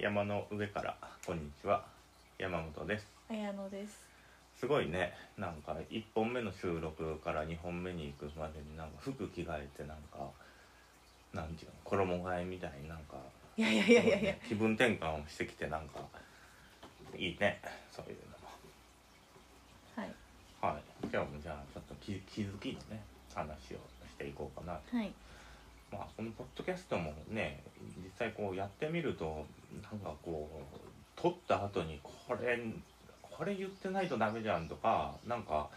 山の上から。こんにちは。山本です。綾野です。すごいね。なんか1本目の収録から2本目に行くまでになんか服着替えてなんかなんていうの衣替えみたいになんかいやいやいやいやいや。気分転換をしてきてなんかいいね。そういうはいのも。はい。今日もじゃあちょっと気気づきのね話をしていこうかなはいまあこのポッドキャストもね実際こうやってみるとなんかこう撮った後にこれこれ言ってないとダメじゃんとかなんか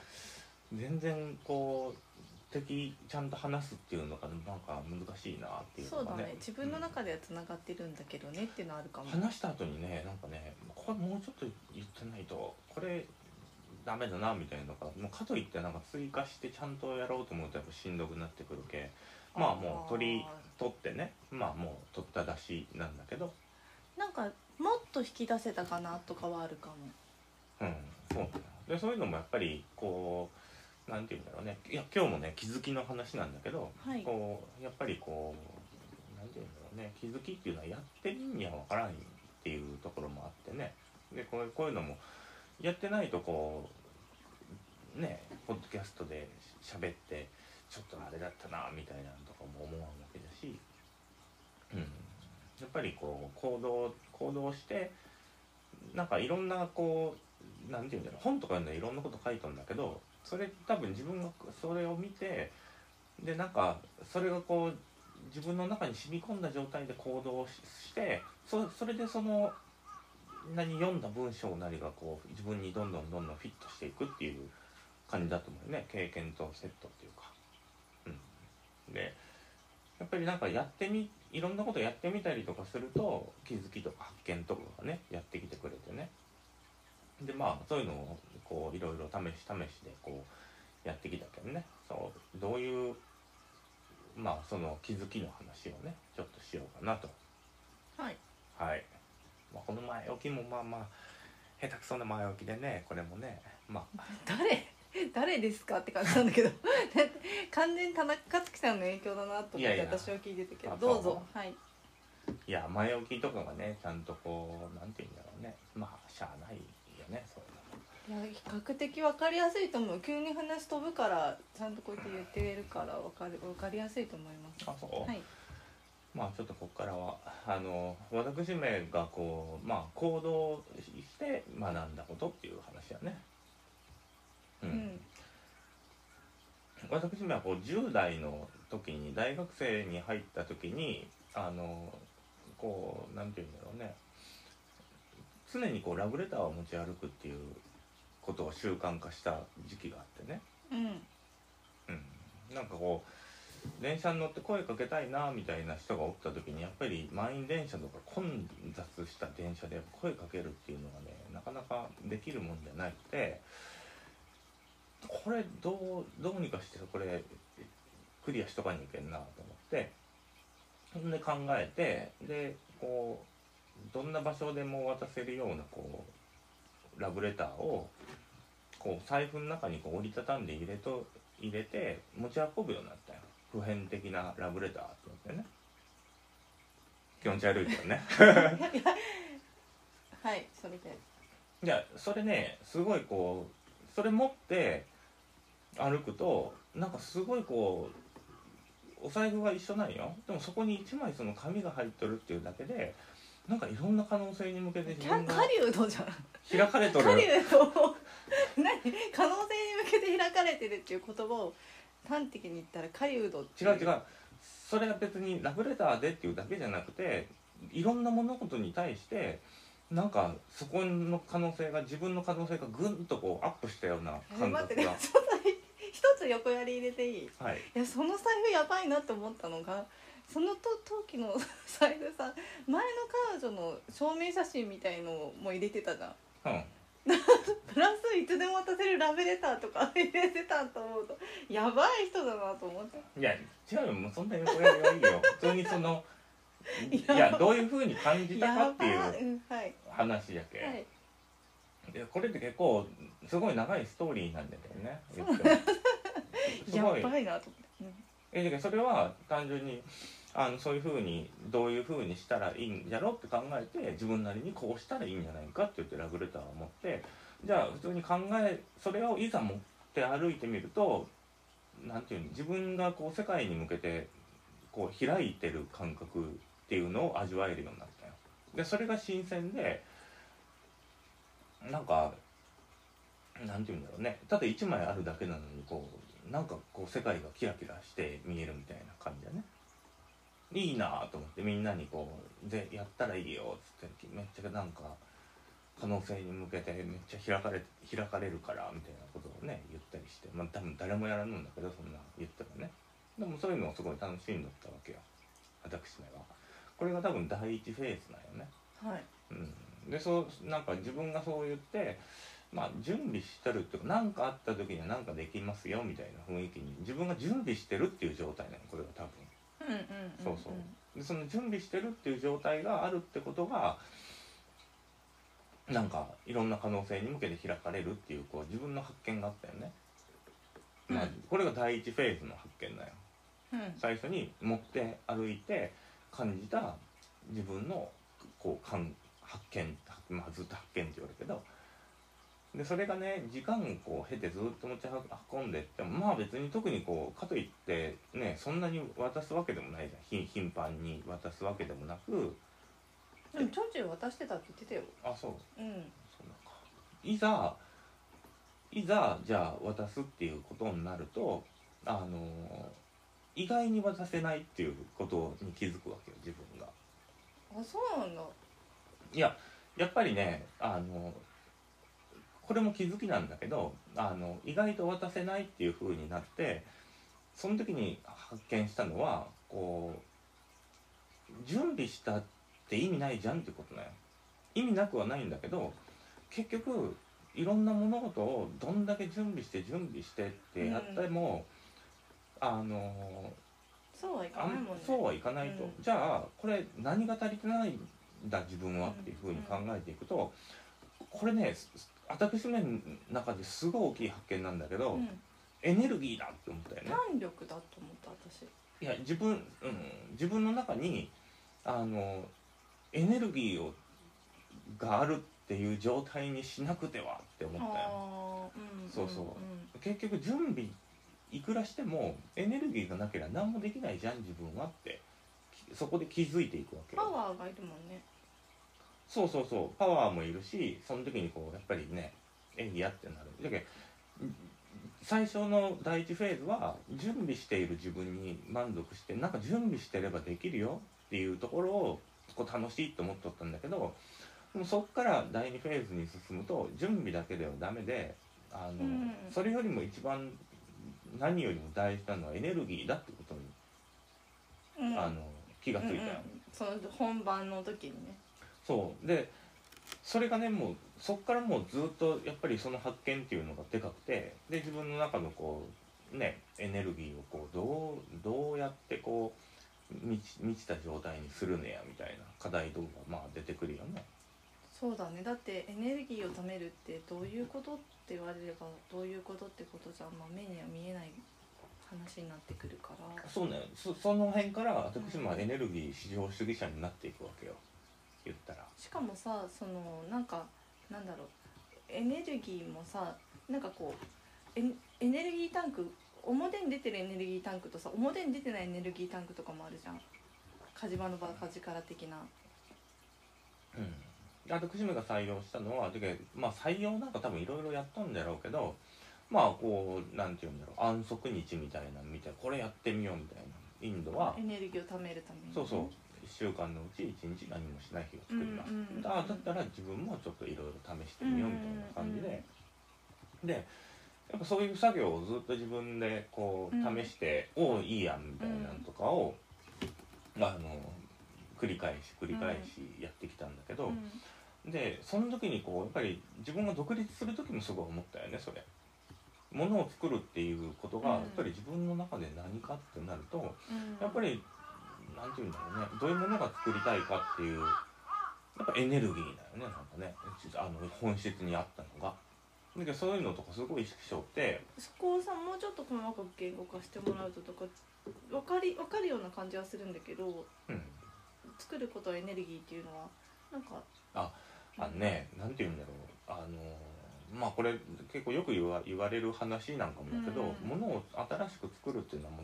全然こう敵ちゃんと話すっていうのがなんか難しいなっていうそうだね。ね自分の中ではつながってるんだけどねっていうのはあるかも。話した後にねなんかねこれもうちょっと言ってないとこれダメだなみたいなのがもうかといってなんか追加してちゃんとやろうと思うとやっぱしんどくなってくるけまあもう取り取ってね。まあもう取った出しなんだけど。なんかもっと引き出せたかなとかはあるかも。うんそうでそういうのもやっぱりこうなんていうんだろうね。いや今日もね気づきの話なんだけど、はい。こうやっぱりこうなんていうんだろうね。気づきっていうのはやってみんには分からんっていうところもあってね。でこうこういうのもやってないとこうねポッドキャストで喋ってちょっとあれだったなみたいなのとかも思うわけだし、うん、やっぱりこう行動行動してなんかいろんなこうなんていうんだろう。本とか読んでいろんなこと書いたんだけどそれ多分自分がそれを見てでなんかそれがこう自分の中に染み込んだ状態で行動してそそれでその何読んだ文章なりがこう自分にどんどんどんどんフィットしていくっていう感じだと思うよね。経験とセットっていう。でやっぱりなんかやってみいろんなことやってみたりとかすると気づきとか発見とかがねやってきてくれてね。でまあそういうのをこういろいろ試し試しでこうやってきたけどね。そうどういうまあその気づきの話をねちょっとしようかなと。はい。はい、まあ、この前置きもまあまあ下手くそな前置きでねこれもねまあ。誰？誰ですか？って感じなんだけど。完全に田中克樹さんの影響だなと思って私は聞いてたけど。あどうぞ。はい。いや前置きとかがねちゃんとこうなんて言うんだろうね。まあしゃあないよねそういうの。いや比較的分かりやすいと思う。急に話飛ぶからちゃんとこうやって言ってるから分かる分かりやすいと思います。あそう、はい。まあちょっとここからはあの私めがこうまあ行動して学んだことっていう話やね。ううん。ん私めはこう10代の時に大学生に入った時にあのこうなんていうんだろうね。常にこうラブレターを持ち歩くっていうことを習慣化した時期があってね。うん。うん、なんかこう電車に乗って声かけたいなみたいな人がおった時にやっぱり満員電車とか混雑した電車で声かけるっていうのがねなかなかできるもんじゃなくてこれどうどうにかしてこれクリアしとかにいけんなと思ってほんで考えてでこうどんな場所でも渡せるようなこうラブレターをこう財布の中にこう折りたたんで入れと入れて持ち運ぶようになったよ。普遍的なラブレターって言ってね。気持ち悪いけどね。はいそれで。いやそれねすごいこうそれ持って歩くとなんかすごいこうお財布は一緒なんよ。でもそこに1枚その紙が入っとるっていうだけでなんかいろんな可能性に向けて自分狩人じゃん。開かれとる。狩人を何？可能性に向けて開かれてるっていう言葉を端的に言ったら狩人って違う違う。それは別にラブレターでっていうだけじゃなくていろんな物事に対してなんかそこの可能性が自分の可能性がぐんとこうアップしたようなえ感待ってね覚がちょっと一つ横やり入れていい？はい。いやその財布やばいなって思ったのがそのと時の 財布さ前の彼女の証明写真みたいのも入れてたじゃん。うん。プラスいつでも渡せるラブレターとか 入れてたと思うとやばい人だなと思って。いや違うよもうそんな横やりはいいよ。普通にその いややどういうふうに感じたかっていう話やけ、はい。でこれって結構すごい長いストーリーなんだけどねすやごい。ばいなと思って、えだけどそれは単純にあのそういうふうにどういうふうにしたらいいんやろって考えて自分なりにこうしたらいいんじゃないかって言ってラブレターを持ってじゃあ普通に考えそれをいざ持って歩いてみると何て言うの自分がこう世界に向けてこう開いてる感覚っていうのを味わえるようになったよ。でそれが新鮮でなんかなんて言うんだろうね。ただ1枚あるだけなのにこうなんかこう世界がキラキラして見えるみたいな感じだね。いいなと思ってみんなにこうでやったらいいよっつってめっちゃなんか可能性に向けてめっちゃ開かれ開かれるからみたいなことをね言ったりしてまあ多分誰もやらぬんだけどそんな言ったらね。でもそういうのをすごい楽しんだったわけよ。私めは。これが多分第一フェーズなんよね。はい。うん。でそうなんか自分がそう言ってまあ準備してるっていうか何かあった時には何かできますよみたいな雰囲気に自分が準備してるっていう状態なのこれは多分。うんうんうんそうそう。でその準備してるっていう状態があるってことがなんかいろんな可能性に向けて開かれるっていうこう自分の発見があったよね、まあうんこれが第一フェーズの発見だよ。うん。最初に持って歩いて感じた自分のこう感発見、まあ、ずっと発見って言われるけどでそれがね時間をこう経てずっと持ち運んでってもまあ別に特にこうかといってねそんなに渡すわけでもないじゃん。ひ頻繁に渡すわけでもなく。でもちょいちょい渡してたって言ってたよ。あそう。うん。そうなんか。いざいざじゃあ渡すっていうことになるとあの意外に渡せないっていうことに気づくわけよ自分が。あそうなんだ。いややっぱりねあのこれも気づきなんだけどあの意外と渡せないっていう風になってその時に発見したのはこう準備したって意味ないじゃんってことだよ。意味なくはないんだけど結局いろんな物事をどんだけ準備して準備してってやっても、あのそうはいかあないもんね。そうはいかないと、うん。じゃあこれ何が足りてないんだ自分はっていうふうに考えていくと、これねす私の中ですごい大きい発見なんだけど、うん。エネルギーだって思ったよね。胆力だと思った私。いや自分、うん、自分の中にあのエネルギーをがあるっていう状態にしなくてはって思ったよ。うんそうそう。ん結局準備いくらしてもエネルギーがなければ何もできないじゃん自分はって。きそこで気づいていくわけよ。パワーがいるもんねそうそうそう。パワーもいるしその時にこうやっぱりねえいやってなる。だけど最初の第一フェーズは準備している自分に満足してなんか準備してればできるよっていうところをこう楽しいと思っとったんだけどでもそこから第二フェーズに進むと準備だけではダメであの、うん。それよりも一番何よりも大事なのはエネルギーだってことに、うん。あの気がついたよ、うんうん。その本番の時にねそう。でそれがねもうそっからもうずっとやっぱりその発見っていうのがでかくてで自分の中のこうねエネルギーをこうどうどうやってこう満ち満ちた状態にするねやみたいな課題動画まあ出てくるよね。そうだね。だってエネルギーを貯めるってどういうことって言われればどういうことってことじゃ、まあ、目には見えない話になってくるから。そうね。そその辺から私もエネルギー至上主義者になっていくわけよ言ったら。しかもさそのなんかなんだろうエネルギーもさなんかこうエエネルギータンク表に出てるエネルギータンクとさ表に出てないエネルギータンクとかもあるじゃん。火事場のバカ力的な。うん。で私めが採用したのはだけどまあ採用なんか多分いろいろやったんだろうけどまあこうなんて言うんだろう安息日みたいなの見てこれやってみようみたいな。インドはエネルギーを貯めるためにね、そうそう1週間のうち1日何もしない日を作ります、うんうんうんだだったら自分もちょっといろいろ試してみようみたいな感じで、でやっぱそういう作業をずっと自分でこううん。試して、おおいいやんみたいなのとかを、あの繰り返し繰り返しやってきたんだけど、うん。でその時にこうやっぱり自分が独立する時もすごい思ったよねそれ。ものを作るっていうことが、うん。やっぱり自分の中で何かってなると、うん。やっぱりなんて言うんだろうね。どういうものが作りたいかっていうやっぱエネルギーだよね。なんかね。あの本質にあったのが。だけどそういうのとかすごい意識しよって。そこをさもうちょっと細かく言語化してもらうととか分かり分かるような感じはするんだけどうん。作ることはエネルギーっていうのはなんかあのねなんて言うんだろう。あのまあこれ結構よく言わ言われる話なんかもだけど、うん。物を新しく作るっていうのはも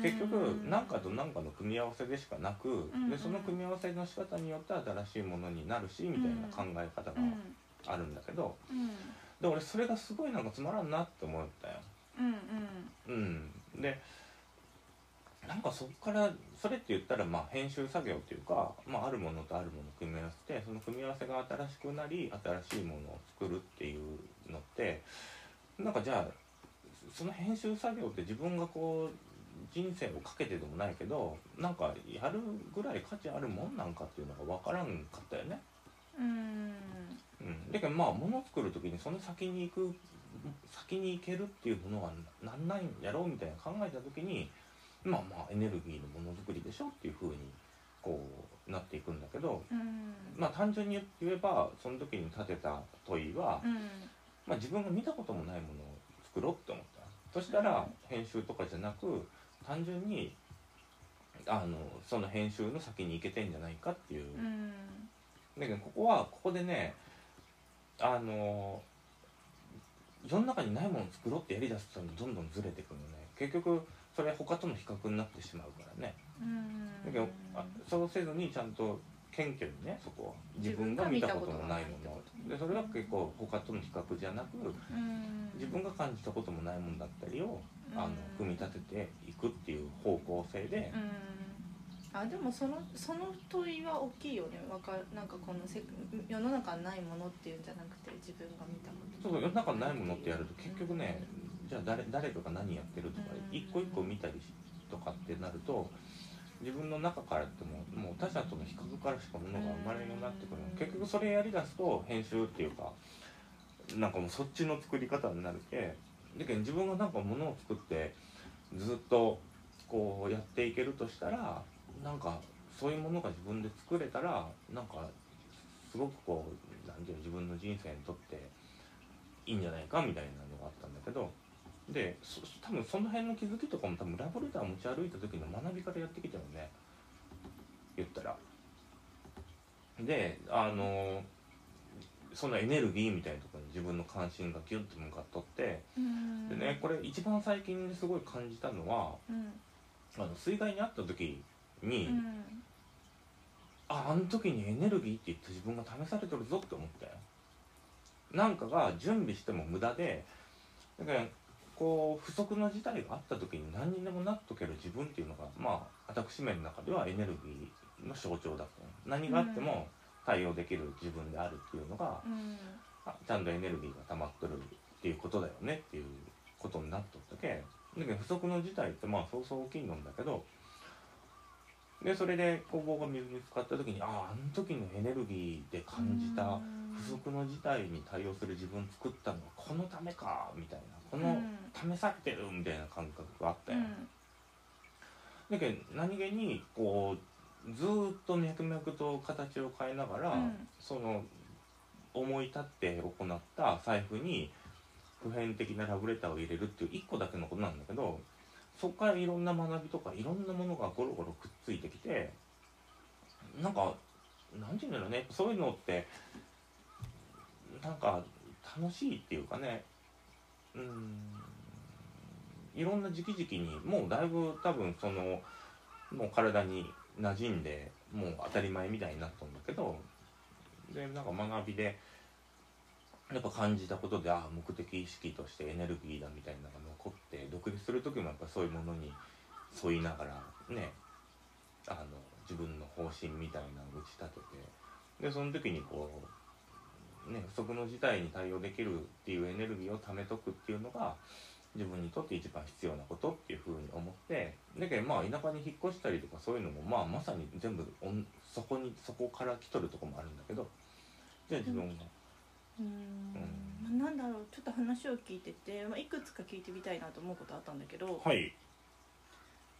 結局何かと何かの組み合わせでしかなく、んでその組み合わせの仕方によって新しいものになるしみたいな考え方がうん。あるんだけど、うん。で俺それがすごいなんかつまらんなって思ったよ。うんうん、でなんかそこからそれって言ったらまあ編集作業っていうか、まあ、あるものとあるものを組み合わせてその組み合わせが新しくなり新しいものを作るっていうのってなんかじゃあその編集作業って自分がこう人生をかけてでもないけどなんかやるぐらい価値あるもんなんかっていうのが分からんかったよね。うん。うん、だけどまあ物を作る時にその先に行く先に行けるっていうものはなんないんやろうみたいな考えた時にまあまあエネルギーのものづくりでしょっていうふうにこうなっていくんだけどうん。まあ単純に言えばその時に立てた問いは、うん。まあ、自分が見たこともないものを作ろうって思った。そしたら編集とかじゃなく単純にあのその編集の先に行けてんじゃないかっていう。うん。だけどここはここでねあの世の中にないものを作ろうってやりだすとどんどんずれてくるのね。結局それ他との比較になってしまうからね。うん。だけどあそうせずにちゃんと謙虚にねそこは。自分が見たこともないもの。でそれは結構他との比較じゃなくうん。自分が感じたこともないものだったりをあのうん組み立てていくっていう方向性でうん。あでもそのその問いは大きいよね。わかなんかこのせ世の中にないものっていうんじゃなくて自分が見たこと。そう世の中にないものってやると結局ねじゃあ誰誰かが何やってるとかうん。一個一個見たりとかってなると自分の中からってもうもう他者との比較からしかものが生まれなくなってくるうん結局それやりだすと編集っていうかなんかもうそっちの作り方になるけだけど自分がなんかものを作ってずっとこうやっていけるとしたらなんかそういうものが自分で作れたらなんかすごくこうなんていうの自分の人生にとっていいんじゃないかみたいなのがあったんだけどでそ多分その辺の気づきとかも多分ラブレター持ち歩いた時の学びからやってきたよね。言ったら。であのそのエネルギーみたいなところに自分の関心がギュッと向かっとって。うん。でねこれ一番最近ですごい感じたのはうん。あの水害に遭った時に、うん。ああの時にエネルギーって言って自分が試されてるぞって思ったよ。なんかが準備しても無駄でだからこう不測の事態があった時に何にでもなっとける自分っていうのがまあ私めの中ではエネルギーの象徴だったよ何があっても対応できる自分であるっていうのが、うん。あちゃんとエネルギーが溜まっとるっていうことだよねっていうことになっとったけ。だけど不測の事態ってまあそうそう大きいのんだけどでそれで工房が水に浸かった時にあああの時のエネルギーで感じた不測の事態に対応する自分作ったのはこのためかみたいなこの試されてるみたいな感覚があったよ、だけど何気にこうずーっと脈々と形を変えながら、うん。その思い立って行った財布に普遍的なラブレターを入れるっていう一個だけのことなんだけどそこからいろんな学びとかいろんなものがゴロゴロくっついてきてなんかなんていうんだろうね。そういうのってなんか楽しいっていうかねうん。いろんな時期時期にもうだいぶ多分そのもう体に馴染んでもう当たり前みたいになったんだけどでなんか学びでやっぱ感じたことでああ目的意識としてエネルギーだみたいなのが残って独立する時もやっぱそういうものに沿いながらねあの自分の方針みたいなのを打ち立ててでその時にこうね不測の事態に対応できるっていうエネルギーを貯めとくっていうのが自分にとって一番必要なことっていうふうに思ってだけどまあ田舎に引っ越したりとかそういうのもまあまさに全部おんそこにそこから来とるとこもあるんだけどじゃあ自分が、うん。まあなんだろうちょっと話を聞いてて、まあ、いくつか聞いてみたいなと思うことあったんだけど、はい。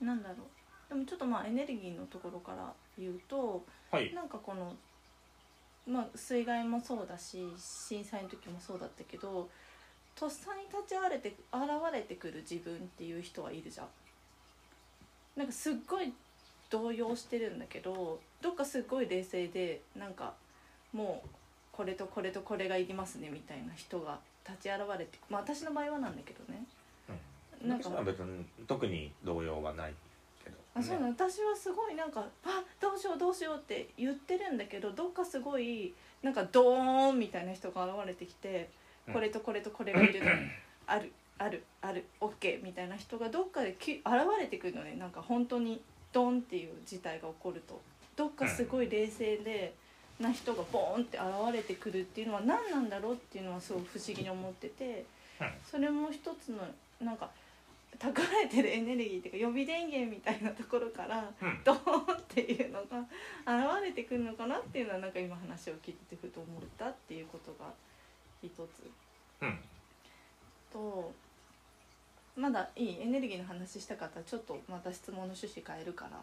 なんだろう。でもちょっとまあエネルギーのところから言うとはい。なんかこのまあ、水害もそうだし震災の時もそうだったけどとっさに立ち現れて現れてくる自分っていう人はいるじゃん。なんかすっごい動揺してるんだけどどっかすっごい冷静でなんかもうこれとこれとこれがいりますねみたいな人が立ち現れてまあ私の場合はなんだけどね。うん、なんか特に動揺はないあそうなの？私はすごいなんか「あどうしようどうしよう」って言ってるんだけどどっかすごいなんかドーンみたいな人が現れてきて、うん。これとこれとこれがいるの。あるあるあるオッケーみたいな人がどっかでき現れてくるのね。なんか本当にドンっていう事態が起こると。どっかすごい冷静で。な人がボーンって現れてくるっていうのは何なんだろうっていうのはすごい不思議に思ってて。うん。それも一つのなんか蓄えてるエネルギーっていうか予備電源みたいなところからうん。ドーンっていうのが現れてくるのかなっていうのはなんか今話を聞いてふと思ったっていうことが一つ。うん。とまだいいエネルギーの話したかったらちょっとまた質問の趣旨変えるから。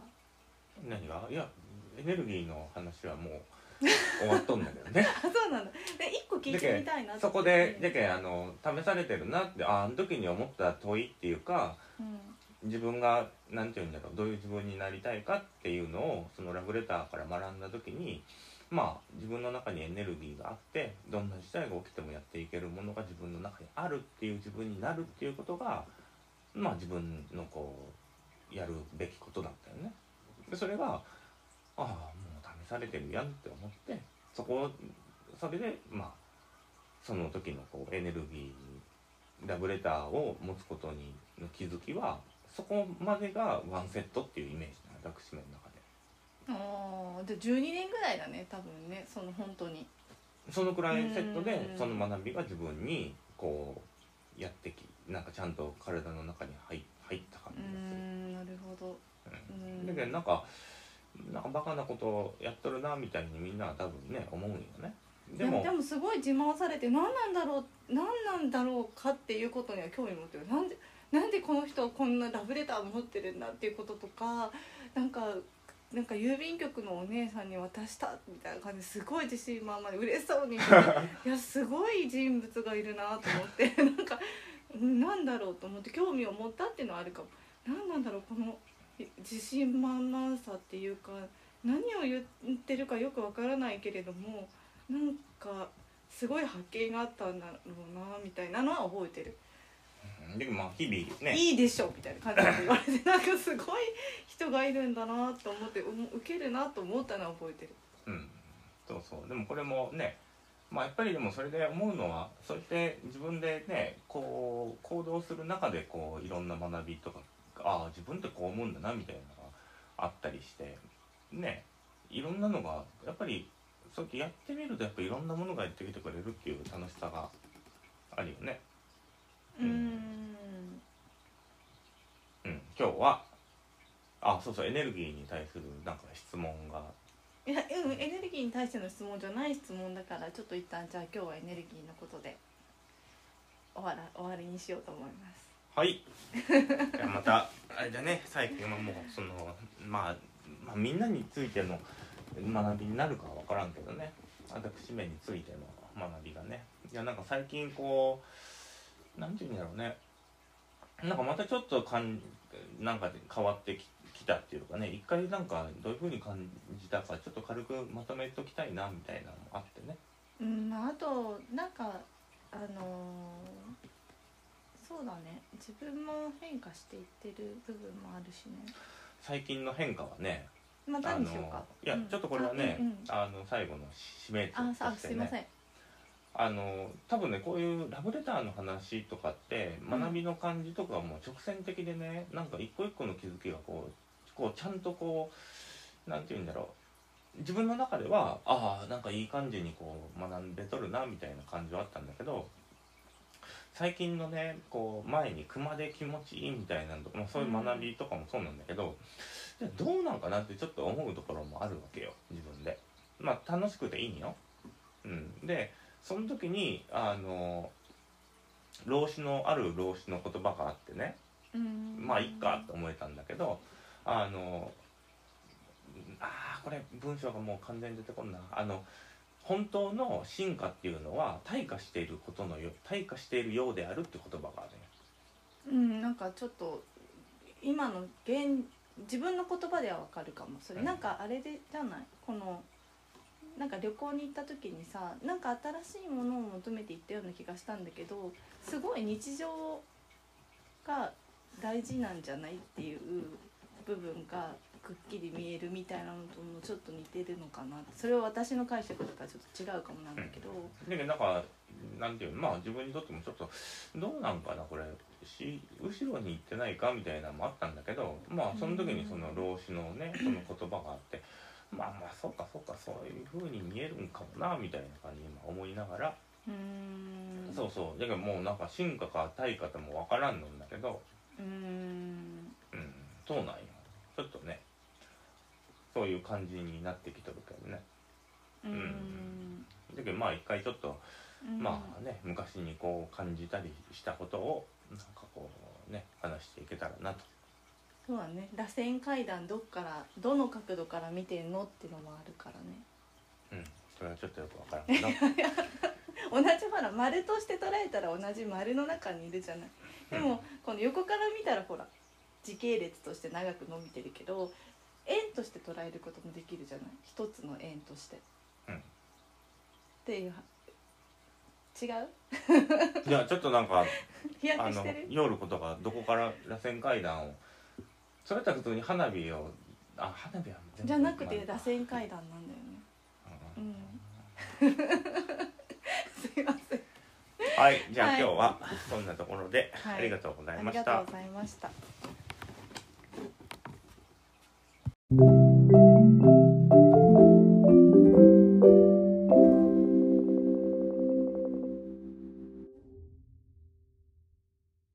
何が？いやエネルギーの話はもう終わっとんだけどね。あそうなんだ。で一個聞いてみたいなそこでじゃけんあの試されてるなってああの時に思った問いっていうかうん。自分がなんて言うんだろうどういう自分になりたいかっていうのをそのラブレターから学んだ時にまあ自分の中にエネルギーがあってどんな事態が起きてもやっていけるものが自分の中にあるっていう自分になるっていうことがまあ自分のこうやるべきことだったよね。でそれがああもう試されてるやんって思ってそこをそれでまあその時のこうエネルギーラブレターを持つことにの気づきはそこまでがワンセットっていうイメージな私の中で。ああで12年ぐらいだね多分ねその本当に。そのくらいセットでうん。その学びが自分にこうやってきなんかちゃんと体の中に入入った感じがする。んなるほど。うん。だけどなんかなんかバカなことやっとるなみたいにみんなは多分ね思うんよね。でもでもすごい自慢されて何なんだろう何なんだろうかっていうことには興味持ってる。なんでなんでこの人はこんなラブレター持ってるんだっていうこととかなんかなんか郵便局のお姉さんに渡したみたいな感じですごい自信満々で嬉しそうに いやすごい人物がいるなと思って。なんかうんなんだろうと思って興味を持ったっていうのはあるかも。何なんだろうこの自信満々さっていうか何を言ってるかよくわからないけれどもなんかすごい発見があったんだろうなみたいなのは覚えてる、でもまあ日々ね。いいでしょみたいな感じで言われてなんかすごい人がいるんだなと思ってうん受けるなと思ったのは覚えてる。うん、そうそう。でもこれもねまあやっぱりでもそれで思うのはそうやって自分でねこう行動する中でこういろんな学びとかああ自分ってこう思うんだなみたいなのがあったりしてねいろんなのがやっぱりそうやってやってみるとやっぱいろんなものがやってきてくれるっていう楽しさがあるよね。ううん。んうん、今日はあそうそうエネルギーに対するなんか質問が。いやうんエネルギーに対しての質問じゃない質問だからちょっと一旦じゃあ今日はエネルギーのことで終わら終わりにしようと思いますはい。じゃまたあれだね最近はもうその、まあ、まあみんなについての学びになるかは分からんけどね。私めについての学びがね。いやなんか最近こうなんていうんだろうね。なんかまたちょっとかんなんか変わってきたっていうかね。一回なんかどういうふうに感じたかちょっと軽くまとめときたいなみたいなのもあってね。うんあとなんかあのーそうだね。自分も変化していってる部分もあるしね。最近の変化はねましようか。いや、うん。ちょっとこれはねあの最後の締めとあさあしていません。あの多分ねこういうラブレターの話とかってうん。学びの感じとかはもう直線的でねなんか一個一個の気づきがこうこうちゃんとこうなんて言うんだろう。自分の中ではああなんかいい感じにこう学んでとるなみたいな感じはあったんだけど最近のねこう前に熊で気持ちいいみたいなのとか、まあ、そういう学びとかもそうなんだけど、じゃあどうなんかなってちょっと思うところもあるわけよ自分で。まあ楽しくていいんよ。うん、でその時にあの老子のある老子の言葉があってね。うん。まあいっかと思えたんだけどあのあーこれ文章がもう完全に出てこんな。あの本当の進化っていうのは退化していることのよ退化しているようであるって言葉があるねうんなんかちょっと今の現自分の言葉ではわかるかも。それうん。なんかあれでじゃない？このなんか旅行に行った時にさなんか新しいものを求めて行ったような気がしたんだけどすごい日常が大事なんじゃないっていう部分がくっきり見えるみたいなのともちょっと似てるのかなそれは私の解釈とかちょっと違うかもなんだけど、だけどなんかなんていうのまあ自分にとってもちょっとどうなんかなこれし後ろに行ってないかみたいなのもあったんだけどまあその時にその老子のねその言葉があってまあまあそうかそうかそういう風に見えるんかもなみたいな感じに今思いながら。うーん。そうそう。だけどもうなんか進化か退化とも分からんのんだけど。うーん。うん。そうなんよちょっとねそういう感じになってきてるけどね。うーん。だけどまあ一回ちょっとうん。まあね昔にこう感じたりしたことをなんかこうね話していけたらなと。そうだね。螺旋階段どっからどの角度から見てんのっていうのもあるからね。うん。それはちょっとよくわからんけど。同じほら丸として捉えたら同じ丸の中にいるじゃない。でもこの横から見たらほら時系列として長く伸びてるけど円として捉えることもできるじゃない？一つの円として、うん。っていう違う？いやちょっとなんか あのけしてる？夜ことがどこから螺旋階段をそれとは普通に花火をあ花火は全部じゃなくてまあ螺旋階段なんだよね。ううん。ん すいません。はいじゃあはい。今日はそんなところではい。ありがとうございあました。りがとうございましたうん。